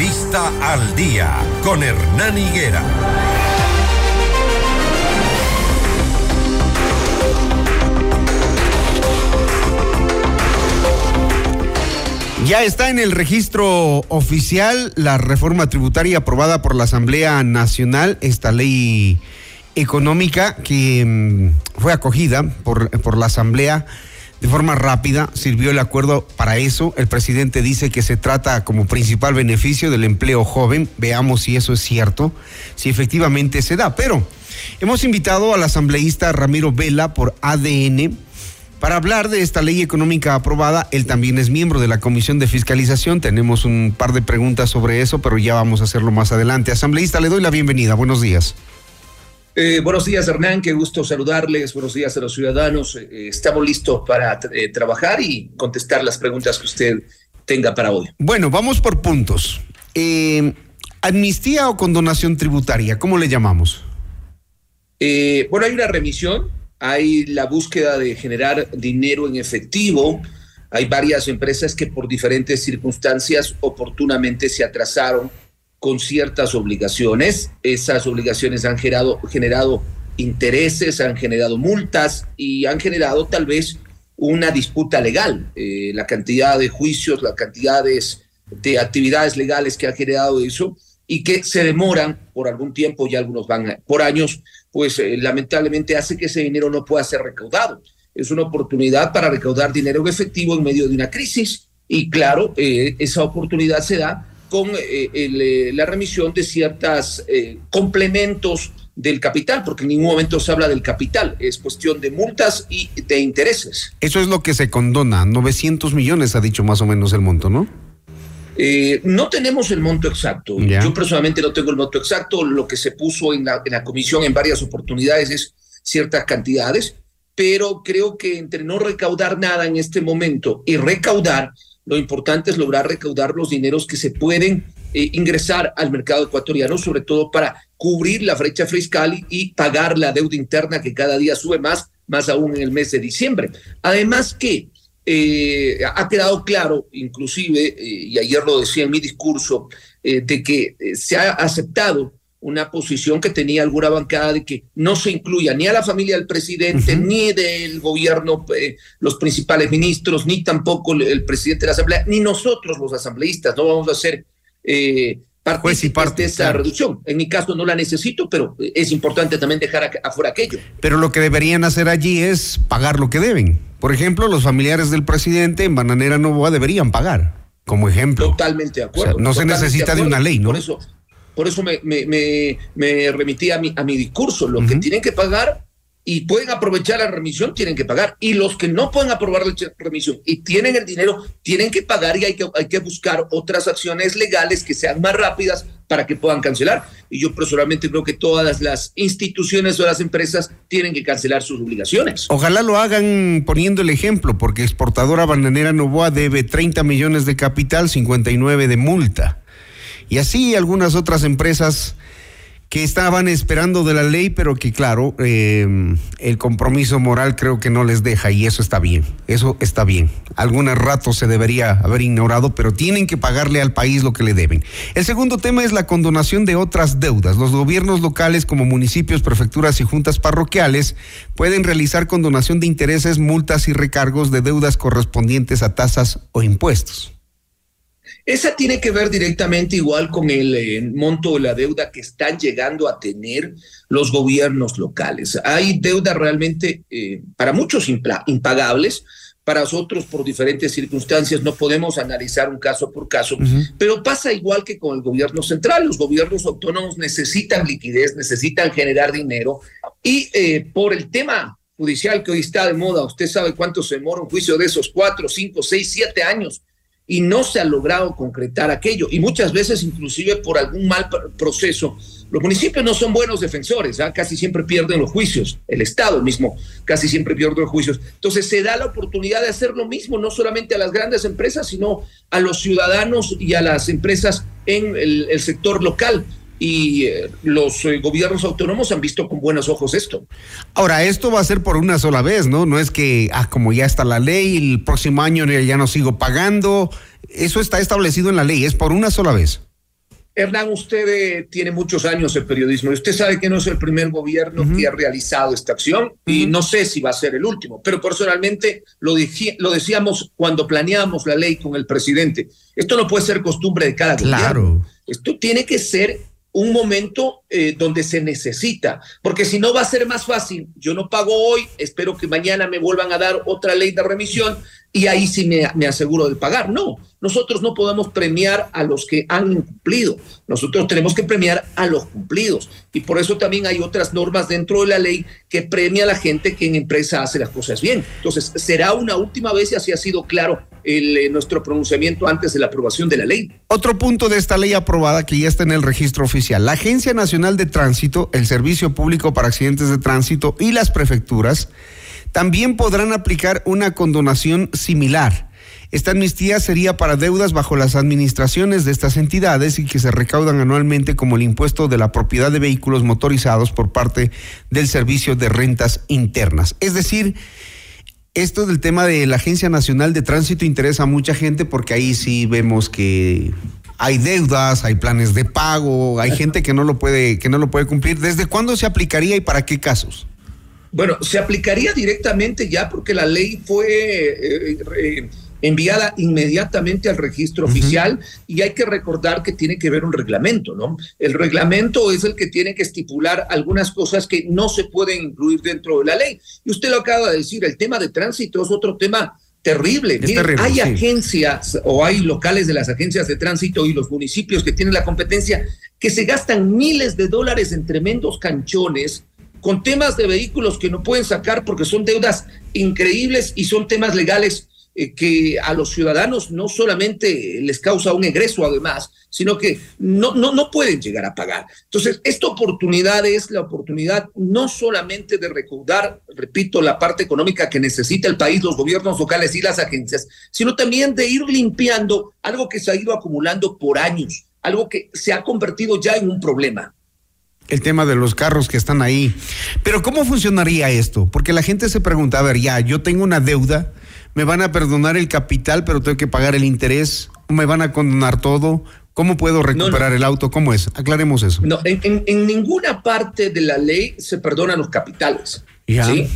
Entrevista al día con Hernán Higuera. Ya está en el registro oficial la reforma tributaria aprobada por la Asamblea Nacional, esta ley económica que mm, fue acogida por, por la Asamblea de forma rápida, sirvió el acuerdo para eso. El presidente dice que se trata como principal beneficio del empleo joven. Veamos si eso es cierto, si efectivamente se da. Pero hemos invitado al asambleísta Ramiro Vela por ADN para hablar de esta ley económica aprobada. Él también es miembro de la Comisión de Fiscalización. Tenemos un par de preguntas sobre eso, pero ya vamos a hacerlo más adelante. Asambleísta, le doy la bienvenida. Buenos días. Eh, buenos días, Hernán. Qué gusto saludarles. Buenos días a los ciudadanos. Eh, estamos listos para eh, trabajar y contestar las preguntas que usted tenga para hoy. Bueno, vamos por puntos. ¿Amnistía o condonación tributaria? ¿Cómo le llamamos? bueno, hay una remisión, hay la búsqueda de generar dinero en efectivo. Hay varias empresas que por diferentes circunstancias oportunamente se atrasaron con ciertas obligaciones. Esas obligaciones han generado, generado intereses, han generado multas y han generado tal vez una disputa legal. Eh, la cantidad de juicios, las cantidades de actividades legales que ha generado eso y que se demoran por algún tiempo y algunos van por años, pues eh, lamentablemente hace que ese dinero no pueda ser recaudado. Es una oportunidad para recaudar dinero en efectivo en medio de una crisis y claro, eh, esa oportunidad se da con eh, eh, la remisión de ciertos eh, complementos del capital, porque en ningún momento se habla del capital, es cuestión de multas y de intereses. Eso es lo que se condona, 900 millones ha dicho más o menos el monto, ¿no? no tenemos el monto exacto. Yo personalmente no tengo el monto exacto. Lo que se puso en la, en la comisión en varias oportunidades es ciertas cantidades, pero creo que entre no recaudar nada en este momento y recaudar, lo importante es lograr recaudar los dineros que se pueden eh, ingresar al mercado ecuatoriano, sobre todo para cubrir la brecha fiscal y, pagar la deuda interna que cada día sube más, más aún en el mes de diciembre. Además que eh, ha quedado claro, inclusive, eh, y ayer lo decía en mi discurso, de que se ha aceptado una posición que tenía alguna bancada de que no se incluya ni a la familia del presidente, ni del gobierno, eh, los principales ministros, ni tampoco el, presidente de la Asamblea, ni nosotros los asambleístas, no vamos a hacer eh, parte, de esa reducción. En mi caso no la necesito, pero es importante también dejar afuera aquello. Pero lo que deberían hacer allí es pagar lo que deben. Por ejemplo, los familiares del presidente en Bananera Novoa deberían pagar, como ejemplo. Totalmente de acuerdo. no se necesita de, una ley, ¿no? Por eso, por eso me, me, me, remití a mi, a mi discurso. Los que tienen que pagar y pueden aprovechar la remisión, tienen que pagar. Y los que no pueden aprobar la remisión y tienen el dinero, tienen que pagar y hay que, hay que buscar otras acciones legales que sean más rápidas para que puedan cancelar. Y yo personalmente creo que todas las instituciones o las empresas tienen que cancelar sus obligaciones. Ojalá lo hagan poniendo el ejemplo, porque exportadora bananera Novoa debe 30 millones de capital, 59 de multa. Y así algunas otras empresas que estaban esperando de la ley, pero que claro, em, el compromiso moral creo que no les deja y eso está bien, eso está bien. Algunos ratos se debería haber ignorado, pero tienen que pagarle al país lo que le deben. El segundo tema es la condonación de otras deudas. Los gobiernos locales como municipios, prefecturas y juntas parroquiales pueden realizar condonación de intereses, multas y recargos de deudas correspondientes a tasas o impuestos. Esa tiene que ver directamente igual con el, eh, monto de la deuda que están llegando a tener los gobiernos locales. Hay deudas realmente eh, para muchos impagables, para otros por diferentes circunstancias no podemos analizar un caso por caso, pero pasa igual que con el gobierno central. Los gobiernos autónomos necesitan liquidez, necesitan generar dinero y eh, por el tema judicial que hoy está de moda, usted sabe cuánto se demora un juicio de esos cuatro, cinco, seis, siete años y no se ha logrado concretar aquello. Y muchas veces, inclusive por algún mal proceso, los municipios no son buenos defensores, ¿ah? casi siempre pierden los juicios, el Estado mismo casi siempre pierde los juicios. Entonces se da la oportunidad de hacer lo mismo, no solamente a las grandes empresas, sino a los ciudadanos y a las empresas en el sector local y eh, los eh, gobiernos autónomos han visto con buenos ojos esto. Ahora, esto va a ser por una sola vez, ¿no? No es que, ah, como ya está la ley, el próximo año ya no sigo pagando. Eso está establecido en la ley, es por una sola vez. Hernán, usted eh, tiene muchos años de periodismo y usted sabe que no es el primer gobierno que ha realizado esta acción y no sé si va a ser el último, pero personalmente lo, lo decíamos cuando planeamos la ley con el presidente. Esto no puede ser costumbre de cada claro. gobierno. Esto tiene que ser un momento eh, donde se necesita, porque si no va a ser más fácil, yo no pago hoy, espero que mañana me vuelvan a dar otra ley de remisión y ahí sí me, aseguro de pagar. No, nosotros no podemos premiar a los que han incumplido, nosotros tenemos que premiar a los cumplidos y por eso también hay otras normas dentro de la ley que premia a la gente que en empresa hace las cosas bien. Entonces, será una última vez y así ha sido claro eh, nuestro pronunciamiento antes de la aprobación de la ley. Otro punto de esta ley aprobada que ya está en el registro oficial. La Agencia Nacional de Tránsito, el Servicio Público para Accidentes de Tránsito y las prefecturas también podrán aplicar una condonación similar. Esta amnistía sería para deudas bajo las administraciones de estas entidades y que se recaudan anualmente como el impuesto de la propiedad de vehículos motorizados por parte del Servicio de Rentas Internas. Es decir, esto del tema de la Agencia Nacional de Tránsito interesa a mucha gente porque ahí sí vemos que hay deudas, hay planes de pago, hay gente que no lo puede que no lo puede cumplir. ¿Desde cuándo se aplicaría y para qué casos? Bueno, se aplicaría directamente ya porque la ley fue eh, eh, enviada inmediatamente al registro oficial y hay que recordar que tiene que ver un reglamento, ¿no? El reglamento es el que tiene que estipular algunas cosas que no se pueden incluir dentro de la ley. Y usted lo acaba de decir, el tema de tránsito es otro tema terrible. hay agencias o hay locales de las agencias de tránsito y los municipios que tienen la competencia que se gastan miles de dólares en tremendos canchones con temas de vehículos que no pueden sacar porque son deudas increíbles y son temas legales que a los ciudadanos no solamente les causa un egreso además, sino que no, no, no pueden llegar a pagar. Entonces, esta oportunidad es la oportunidad no solamente de recaudar, repito, la parte económica que necesita el país, los gobiernos locales y las agencias, sino también de ir limpiando algo que se ha ido acumulando por años, algo que se ha convertido ya en un problema el tema de los carros que están ahí. Pero ¿cómo funcionaría esto? Porque la gente se pregunta, a ver, ya, yo tengo una deuda, me van a perdonar el capital, pero tengo que pagar el interés, me van a condonar todo. ¿Cómo puedo recuperar el auto? ¿Cómo es? Aclaremos eso. No, en, ninguna parte de la ley se perdonan los capitales. ¿sí?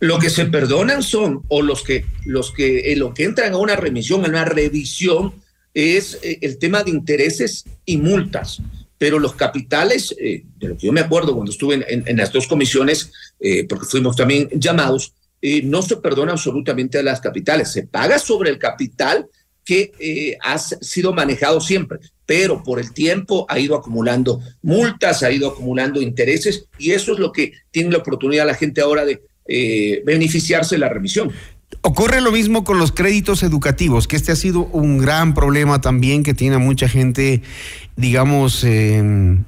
Lo que se perdonan son, o los que, los que, eh, lo que entran a una remisión, a una revisión, es eh, el tema de intereses y multas pero los capitales, eh, de lo que yo me acuerdo cuando estuve en, las dos comisiones, eh, porque fuimos también llamados, eh, no se perdona absolutamente a las capitales, se paga sobre el capital que ha sido manejado siempre, pero por el tiempo ha ido acumulando multas, ha ido acumulando intereses y eso es lo que tiene la oportunidad la gente ahora de beneficiarse de la remisión. Ocurre lo mismo con los créditos educativos, que este ha sido un gran problema también que tiene mucha gente, digamos,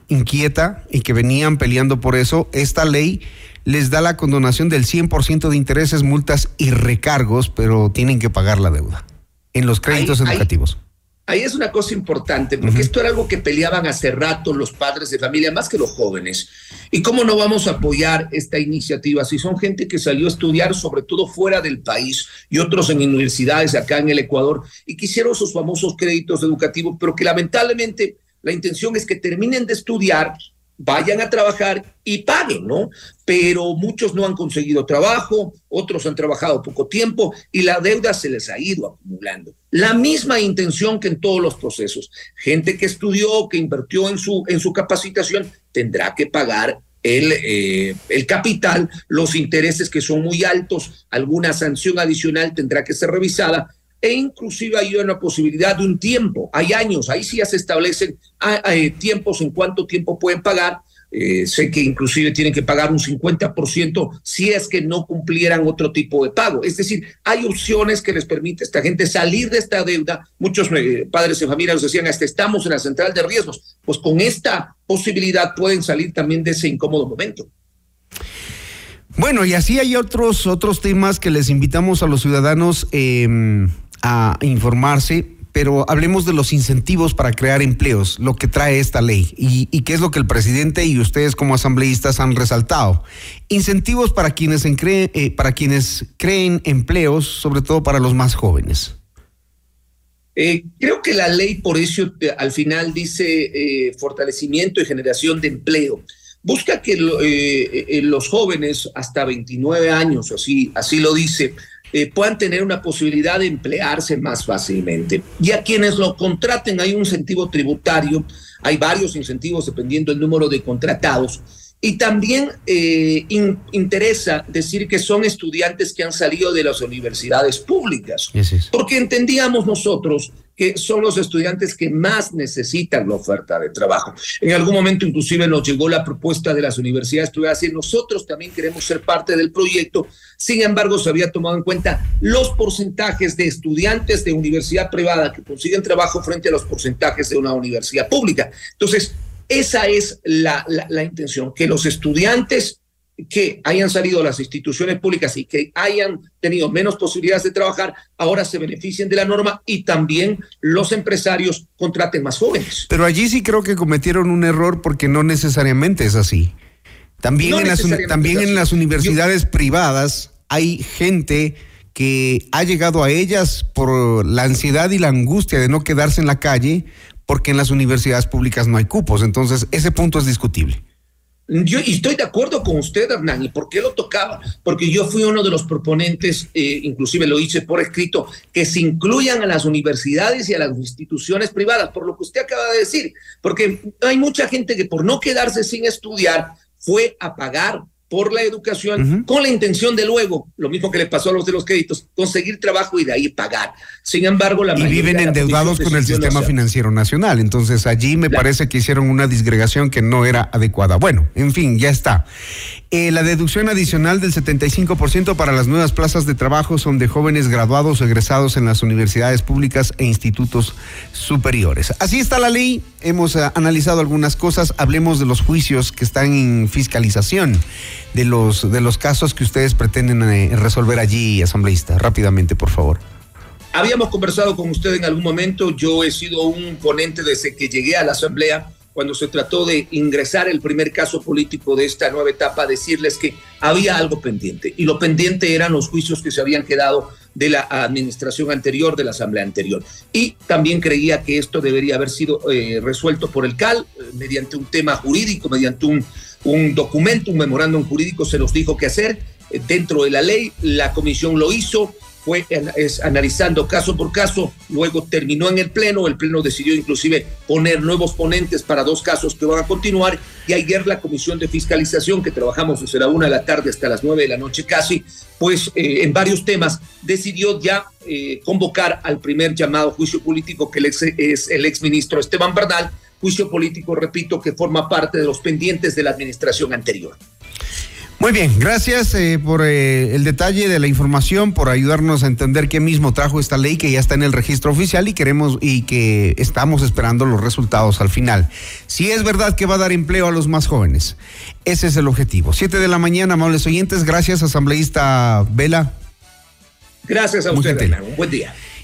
inquieta y que venían peleando por eso. Esta ley les da la condonación del 100% de intereses, multas y recargos, pero tienen que pagar la deuda en los créditos educativos. Ahí es una cosa importante, porque esto era algo que peleaban hace rato los padres de familia, más que los jóvenes. ¿Y cómo no vamos a apoyar esta iniciativa si son gente que salió a estudiar, sobre todo fuera del país, y otros en universidades acá en el Ecuador, y quisieron sus famosos créditos educativos, pero que lamentablemente la intención es que terminen de estudiar vayan a trabajar y paguen, ¿no? Pero muchos no han conseguido trabajo, otros han trabajado poco tiempo y la deuda se les ha ido acumulando. La misma intención que en todos los procesos. Gente que estudió, que invirtió en su, en su capacitación, tendrá que pagar el, eh, el, capital, los intereses que son muy altos, alguna sanción adicional tendrá que ser revisada e inclusive hay una posibilidad de un tiempo, hay años, ahí sí ya se establecen ah, eh, tiempos en cuánto tiempo pueden pagar. Eh, sé que inclusive tienen que pagar un 50% si es que no cumplieran otro tipo de pago. Es decir, hay opciones que les permite a esta gente salir de esta deuda. Muchos eh, padres de familia nos decían, hasta estamos en la central de riesgos. Pues con esta posibilidad pueden salir también de ese incómodo momento. Bueno, y así hay otros, otros temas que les invitamos a los ciudadanos. Eh, informarse, pero hablemos de los incentivos para crear empleos, lo que trae esta ley y, qué es lo que el presidente y ustedes como asambleístas han resaltado. Incentivos para quienes, eh, para quienes creen empleos, sobre todo para los más jóvenes. Eh, creo que la ley por eso eh, al final dice fortalecimiento y generación de empleo. Busca que los jóvenes hasta 29 años, así, así lo dice, puedan tener una posibilidad de emplearse más fácilmente. Y a quienes lo contraten hay un incentivo tributario, hay varios incentivos dependiendo del número de contratados. Y también eh, interesa decir que son estudiantes que han salido de las universidades públicas, porque entendíamos nosotros que son los estudiantes que más necesitan la oferta de trabajo. En algún momento inclusive nos llegó la propuesta de las universidades privadas y nosotros también queremos ser parte del proyecto. Sin embargo, se había tomado en cuenta los porcentajes de estudiantes de universidad privada que consiguen trabajo frente a los porcentajes de una universidad pública. Entonces, esa es la, intención, que los estudiantes que hayan salido las instituciones públicas y que hayan tenido menos posibilidades de trabajar, ahora se beneficien de la norma y también los empresarios contraten más jóvenes. Pero allí sí creo que cometieron un error porque no necesariamente es así. También, en, las, también en las universidades privadas hay gente que ha llegado a ellas por la ansiedad y la angustia de no quedarse en la calle, porque en las universidades públicas no hay cupos. Entonces, ese punto es discutible. Yo estoy de acuerdo con usted, Hernán. ¿Y por qué lo tocaba? Porque yo fui uno de los proponentes, eh, inclusive lo hice por escrito, que se incluyan a las universidades y a las instituciones privadas, por lo que usted acaba de decir. Porque hay mucha gente que por no quedarse sin estudiar fue a pagar por la educación con la intención de luego, lo mismo que le pasó a los de los créditos, conseguir trabajo y de ahí pagar. Sin embargo, la y viven endeudados con el sistema financiero nacional. Entonces allí me parece que hicieron una disgregación que no era adecuada. Bueno, en fin, ya está. Eh, la deducción adicional del 75% para las nuevas plazas de trabajo son de jóvenes graduados o egresados en las universidades públicas e institutos superiores. Así está la ley. Hemos eh, analizado algunas cosas. Hablemos de los juicios que están en fiscalización, de los, de los casos que ustedes pretenden eh, resolver allí, asambleísta. Rápidamente, por favor. Habíamos conversado con usted en algún momento. Yo he sido un ponente desde que llegué a la asamblea cuando se trató de ingresar el primer caso político de esta nueva etapa, decirles que había algo pendiente. Y lo pendiente eran los juicios que se habían quedado de la administración anterior, de la asamblea anterior. Y también creía que esto debería haber sido eh, resuelto por el CAL eh, mediante un tema jurídico, mediante un, un documento, un memorándum jurídico, se los dijo qué hacer eh, dentro de la ley. La comisión lo hizo fue es, analizando caso por caso, luego terminó en el Pleno, el Pleno decidió inclusive poner nuevos ponentes para dos casos que van a continuar y ayer la Comisión de Fiscalización, que trabajamos desde la una de la tarde hasta las nueve de la noche casi, pues eh, en varios temas decidió ya eh, convocar al primer llamado juicio político que es el exministro Esteban Bernal, juicio político, repito, que forma parte de los pendientes de la administración anterior. Muy bien, gracias eh, por eh, el detalle de la información, por ayudarnos a entender qué mismo trajo esta ley que ya está en el registro oficial y queremos y que estamos esperando los resultados al final. Si es verdad que va a dar empleo a los más jóvenes, ese es el objetivo. Siete de la mañana, amables oyentes, gracias asambleísta Vela. Gracias a usted, un buen día.